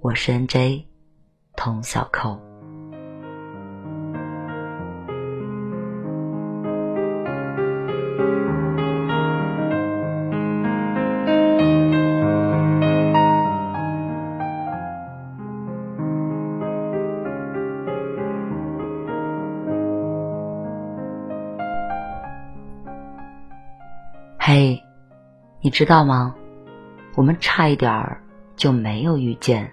我是 N.J. 童小扣。嘿，你知道吗？我们差一点儿就没有遇见。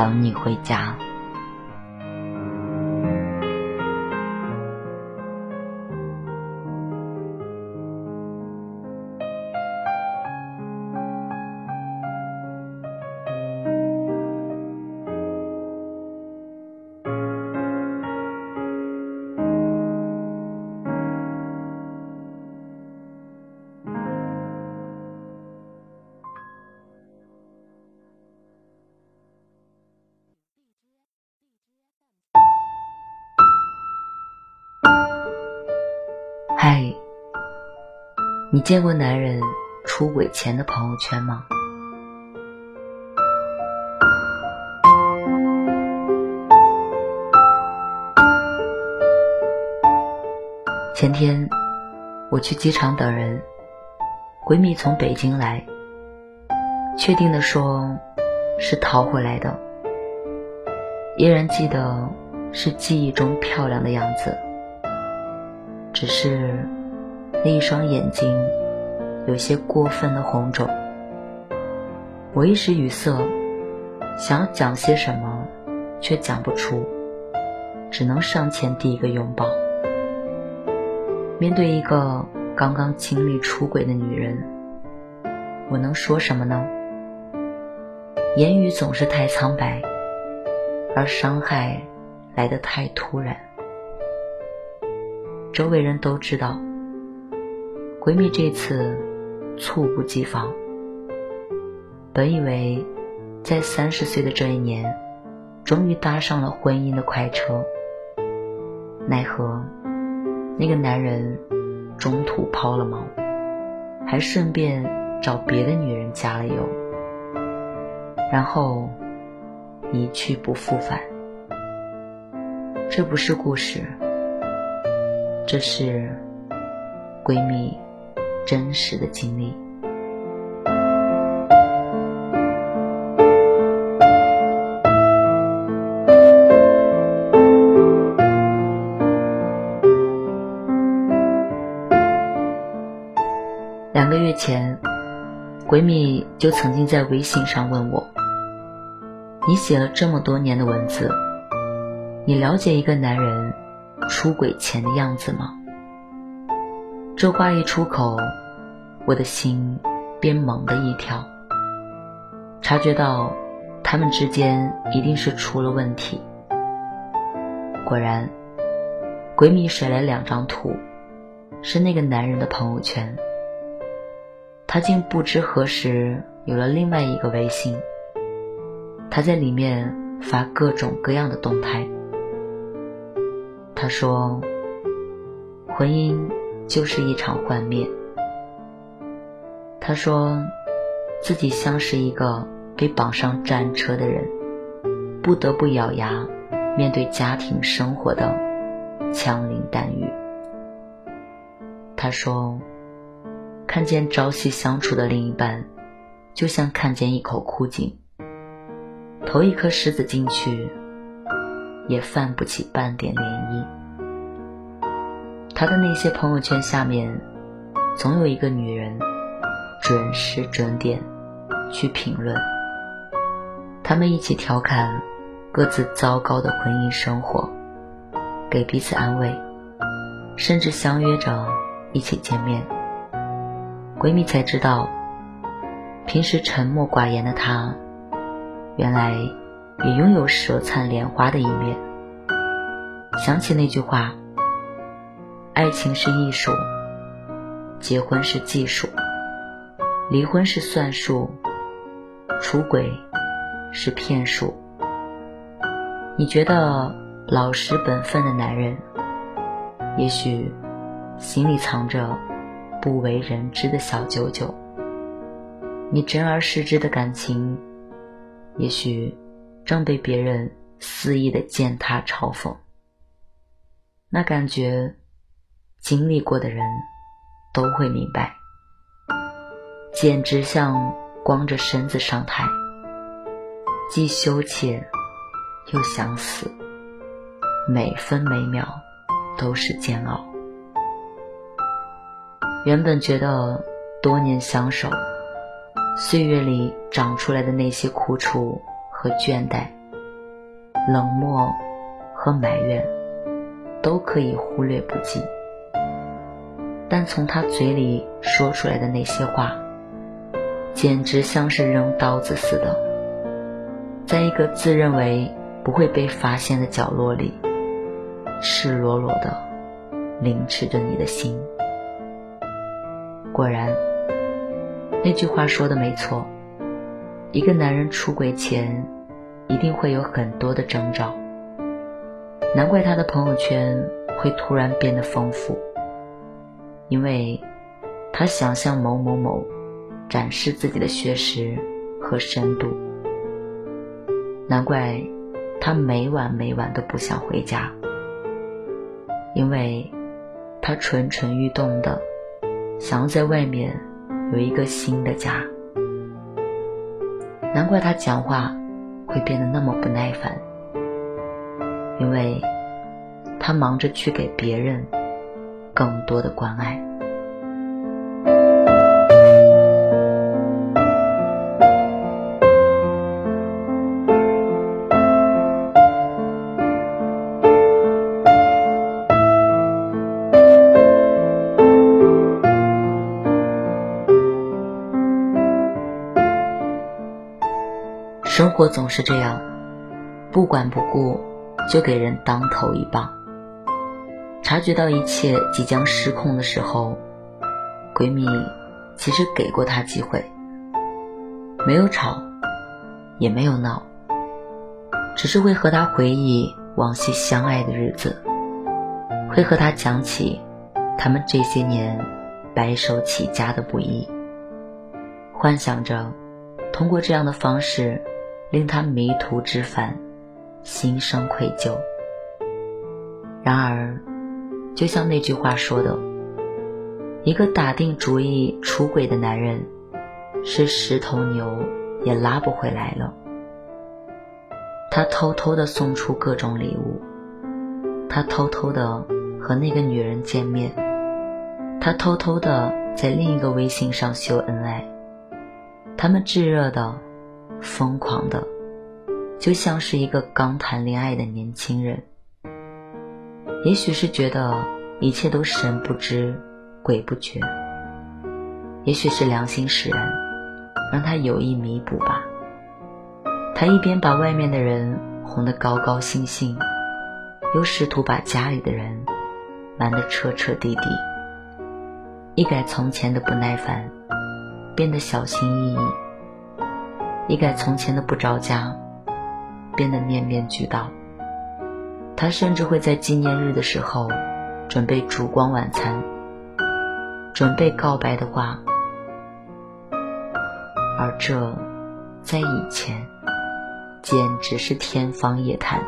等你回家。你见过男人出轨前的朋友圈吗？前天我去机场等人，闺蜜从北京来，确定的说是逃回来的，依然记得是记忆中漂亮的样子。只是那一双眼睛有些过分的红肿，我一时语塞，想要讲些什么，却讲不出，只能上前递一个拥抱。面对一个刚刚经历出轨的女人，我能说什么呢？言语总是太苍白，而伤害来得太突然。周围人都知道，闺蜜这次猝不及防。本以为在三十岁的这一年，终于搭上了婚姻的快车，奈何那个男人中途抛了锚，还顺便找别的女人加了油，然后一去不复返。这不是故事，这是闺蜜真实的经历。两个月前，闺蜜就曾经在微信上问我：“你写了这么多年的文字，你了解一个男人出轨前的样子吗？”这话一出口，我的心便猛地一跳，察觉到他们之间一定是出了问题。果然，闺蜜甩来两张图，是那个男人的朋友圈。他竟不知何时有了另外一个微信，他在里面发各种各样的动态。他说：“婚姻就是一场幻灭。”他说自己像是一个被绑上战车的人，不得不咬牙面对家庭生活的枪林弹雨。他说。看见朝夕相处的另一半，就像看见一口枯井，投一颗石子进去，也泛不起半点涟漪。他的那些朋友圈下面，总有一个女人，准时准点去评论。他们一起调侃各自糟糕的婚姻生活，给彼此安慰，甚至相约着一起见面。闺蜜才知道，平时沉默寡言的她，原来也拥有舌灿莲花的一面。想起那句话：“爱情是艺术，结婚是技术，离婚是算数，出轨是骗术。”你觉得老实本分的男人，也许心里藏着。不为人知的小九九，你真而实之的感情，也许正被别人肆意的践踏嘲讽。那感觉，经历过的人都会明白，简直像光着身子上台，既羞怯又想死，每分每秒都是煎熬。原本觉得多年相守，岁月里长出来的那些苦楚和倦怠、冷漠和埋怨，都可以忽略不计。但从他嘴里说出来的那些话，简直像是扔刀子似的，在一个自认为不会被发现的角落里，赤裸裸的凌迟着你的心。果然，那句话说的没错。一个男人出轨前，一定会有很多的征兆。难怪他的朋友圈会突然变得丰富，因为他想向某某某展示自己的学识和深度。难怪他每晚每晚都不想回家，因为他蠢蠢欲动的。想要在外面有一个新的家，难怪他讲话会变得那么不耐烦，因为他忙着去给别人更多的关爱。是这样，不管不顾就给人当头一棒。察觉到一切即将失控的时候，闺蜜其实给过他机会，没有吵，也没有闹，只是会和他回忆往昔相爱的日子，会和他讲起他们这些年白手起家的不易，幻想着通过这样的方式令他迷途知返，心生愧疚。然而。就像那句话说的，一个打定主意出轨的男人，是十头牛也拉不回来了。他偷偷的送出各种礼物，他偷偷的和那个女人见面，他偷偷的在另一个微信上秀恩爱，他们炙热的、疯狂的，就像是一个刚谈恋爱的年轻人。也许是觉得一切都神不知鬼不觉，也许是良心使然，让他有意弥补吧。他一边把外面的人哄得高高兴兴，又试图把家里的人瞒得彻彻底底，一改从前的不耐烦，变得小心翼翼；一改从前的不着家，变得面面俱到。他甚至会在纪念日的时候，准备烛光晚餐，准备告白的话，而这，在以前，简直是天方夜谭。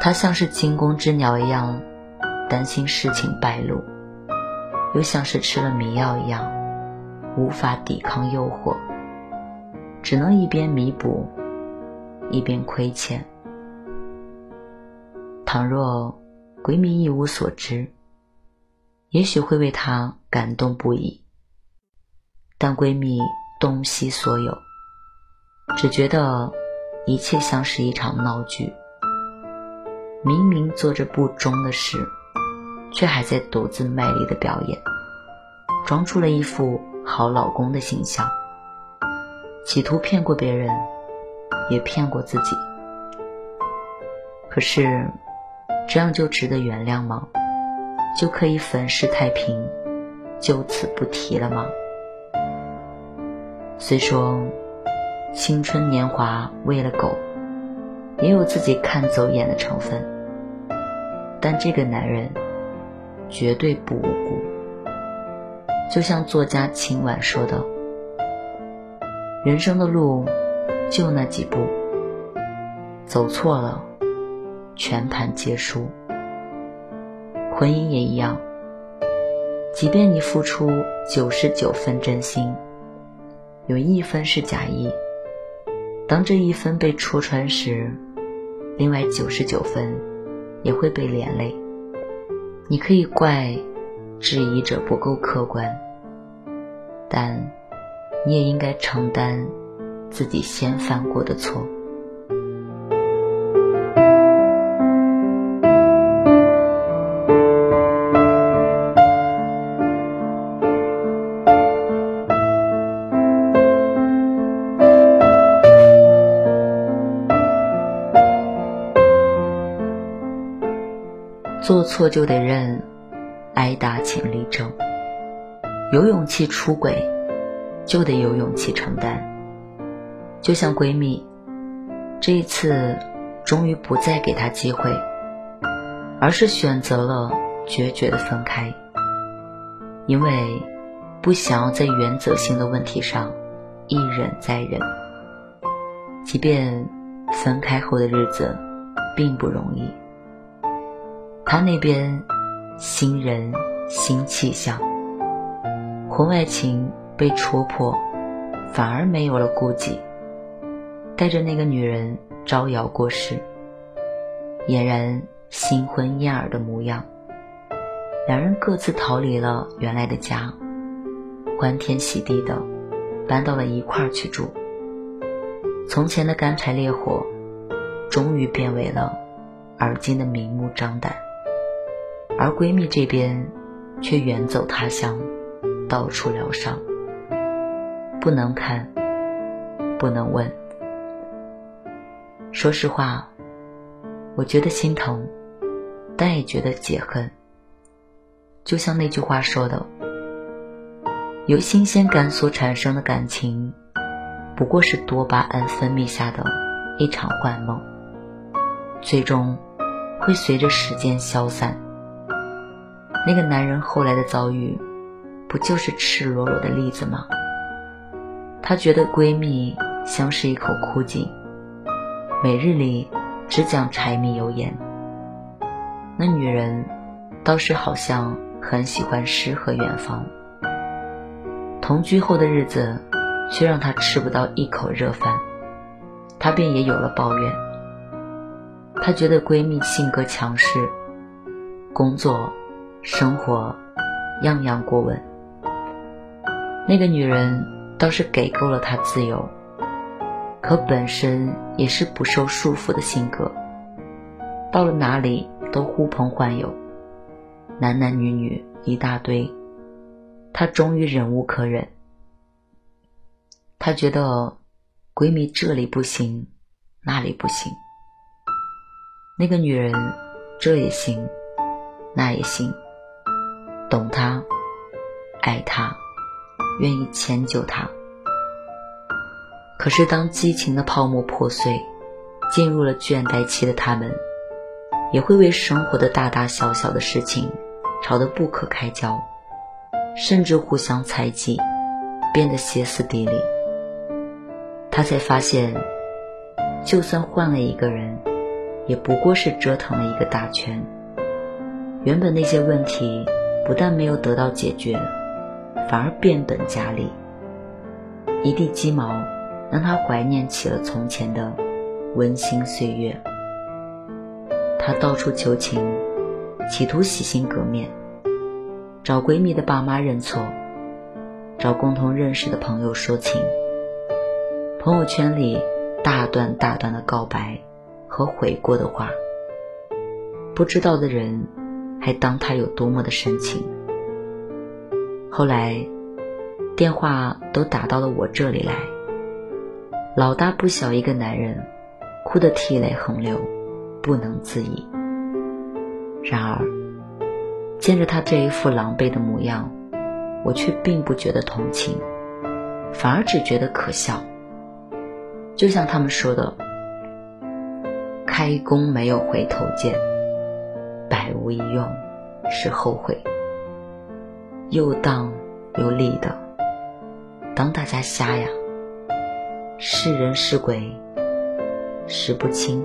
他像是惊弓之鸟一样，担心事情败露，又像是吃了迷药一样，无法抵抗诱惑，只能一边弥补，一边亏欠。倘若闺蜜一无所知，也许会为他感动不已。但闺蜜洞悉所有，只觉得一切像是一场闹剧。明明做着不忠的事，却还在独自卖力的表演，装出了一副好老公的形象，企图骗过别人，也骗过自己。可是。这样就值得原谅吗？就可以粉饰太平，就此不提了吗？虽说青春年华喂了狗，也有自己看走眼的成分，但这个男人绝对不无辜。就像作家秦晚说的：“人生的路就那几步，走错了。”全盘皆输，婚姻也一样。即便你付出九十九分真心，有一分是假意，当这一分被戳穿时，另外九十九分也会被连累。你可以怪质疑者不够客观，但你也应该承担自己先犯过的错。做错就得认，挨打请立正。有勇气出轨，就得有勇气承担。就像闺蜜，这一次终于不再给她机会，而是选择了决绝的分开，因为不想要在原则性的问题上一忍再忍。即便分开后的日子并不容易。他那边，新人新气象，婚外情被戳破，反而没有了顾忌，带着那个女人招摇过市，俨然新婚燕尔的模样。两人各自逃离了原来的家，欢天喜地的搬到了一块儿去住。从前的干柴烈火，终于变为了而今的明目张胆。而闺蜜这边，却远走他乡，到处疗伤。不能看，不能问。说实话，我觉得心疼，但也觉得解恨。就像那句话说的：“由新鲜感所产生的感情，不过是多巴胺分泌下的一场幻梦，最终会随着时间消散。”那个男人后来的遭遇，不就是赤裸裸的例子吗？她觉得闺蜜像是一口枯井，每日里只讲柴米油盐。那女人倒是好像很喜欢诗和远方。同居后的日子，却让她吃不到一口热饭，她便也有了抱怨。她觉得闺蜜性格强势，工作、生活样样过问。那个女人。倒是给够了他自由，可本身也是不受束缚的性格，到了哪里都呼朋唤友，男男女女一大堆，她终于忍无可忍，她觉得闺蜜这里不行，那里不行，那个女人这也行，那也行，懂她，爱她。愿意迁就他，可是当激情的泡沫破碎，进入了倦怠期的他们，也会为生活的大大小小的事情吵得不可开交，甚至互相猜忌，变得歇斯底里。他才发现，就算换了一个人，也不过是折腾了一个大圈。原本那些问题不但没有得到解决。反而变本加厉，一地鸡毛让他怀念起了从前的温馨岁月。他到处求情，企图洗心革面，找闺蜜的爸妈认错，找共同认识的朋友说情，朋友圈里大段大段的告白和悔过的话，不知道的人还当他有多么的深情。后来，电话都打到了我这里来。老大不小一个男人，哭得涕泪横流，不能自已。然而，见着他这一副狼狈的模样，我却并不觉得同情，反而只觉得可笑。就像他们说的：“开弓没有回头箭，百无一用是后悔。”又当又立的，当大家瞎呀？是人是鬼，识不清。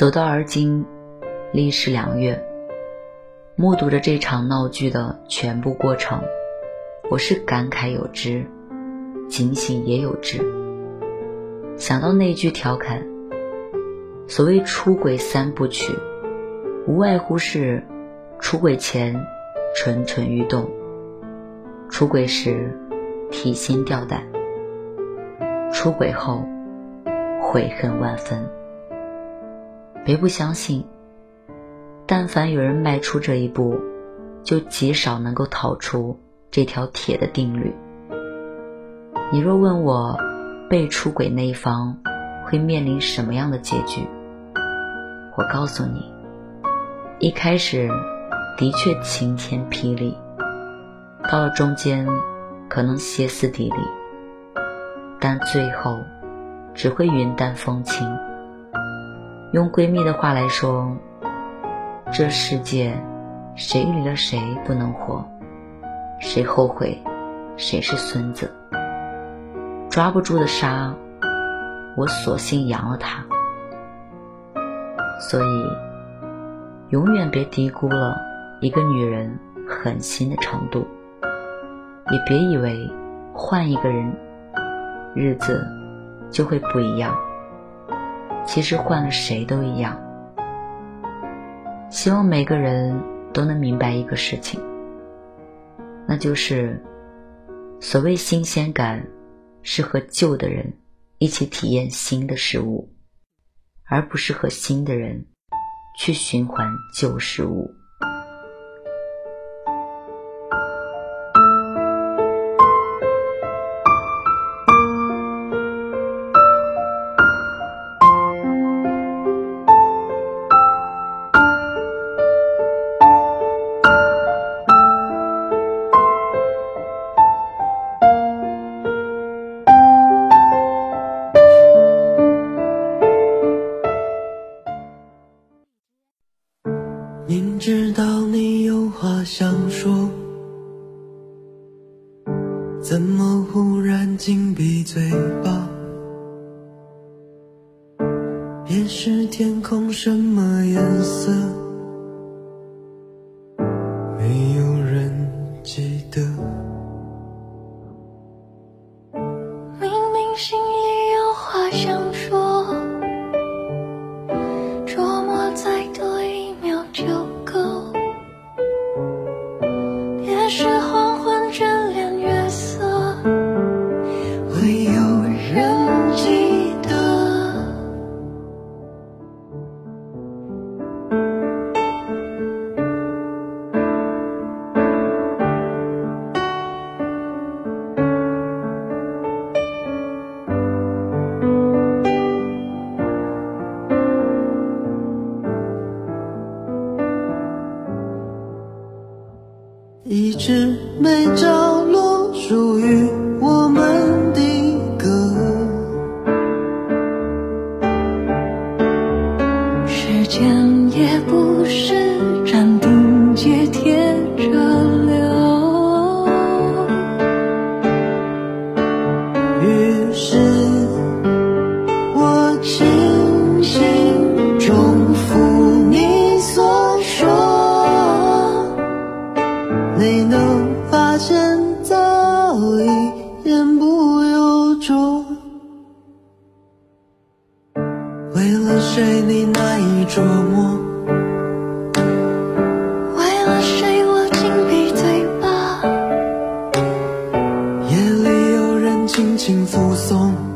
走到而今，历时两月，目睹着这场闹剧的全部过程，我是感慨有之，警醒也有之。想到那句调侃：“所谓出轨三部曲，无外乎是出轨前蠢蠢欲动，出轨时提心吊胆，出轨后悔恨万分。”别不相信，但凡有人迈出这一步，就极少能够逃出这条铁的定律。你若问我，被出轨那一方会面临什么样的结局？我告诉你，一开始的确晴天霹雳，到了中间可能歇斯底里，但最后只会云淡风轻。用闺蜜的话来说，这世界谁离了谁不能活，谁后悔，谁是孙子。抓不住的沙，我索性扬了它。所以，永远别低估了一个女人狠心的程度，也别以为换一个人，日子就会不一样。其实换了谁都一样。希望每个人都能明白一个事情，那就是所谓新鲜感，是和旧的人一起体验新的事物，而不是和新的人去循环旧事物。天空什么颜色，一直没找。轻抚送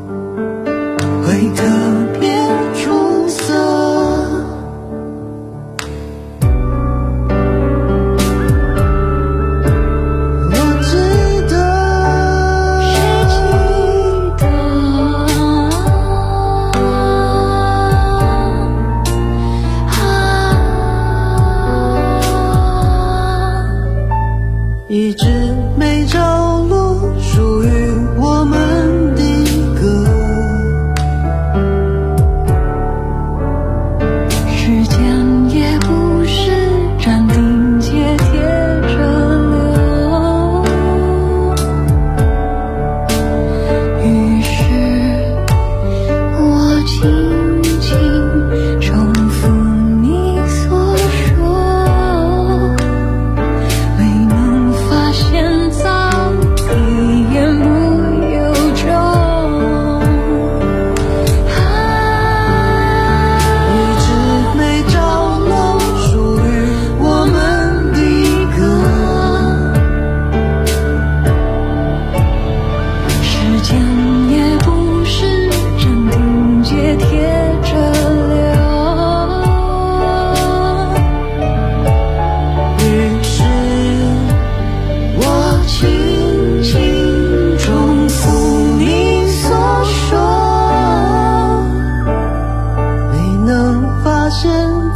现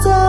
在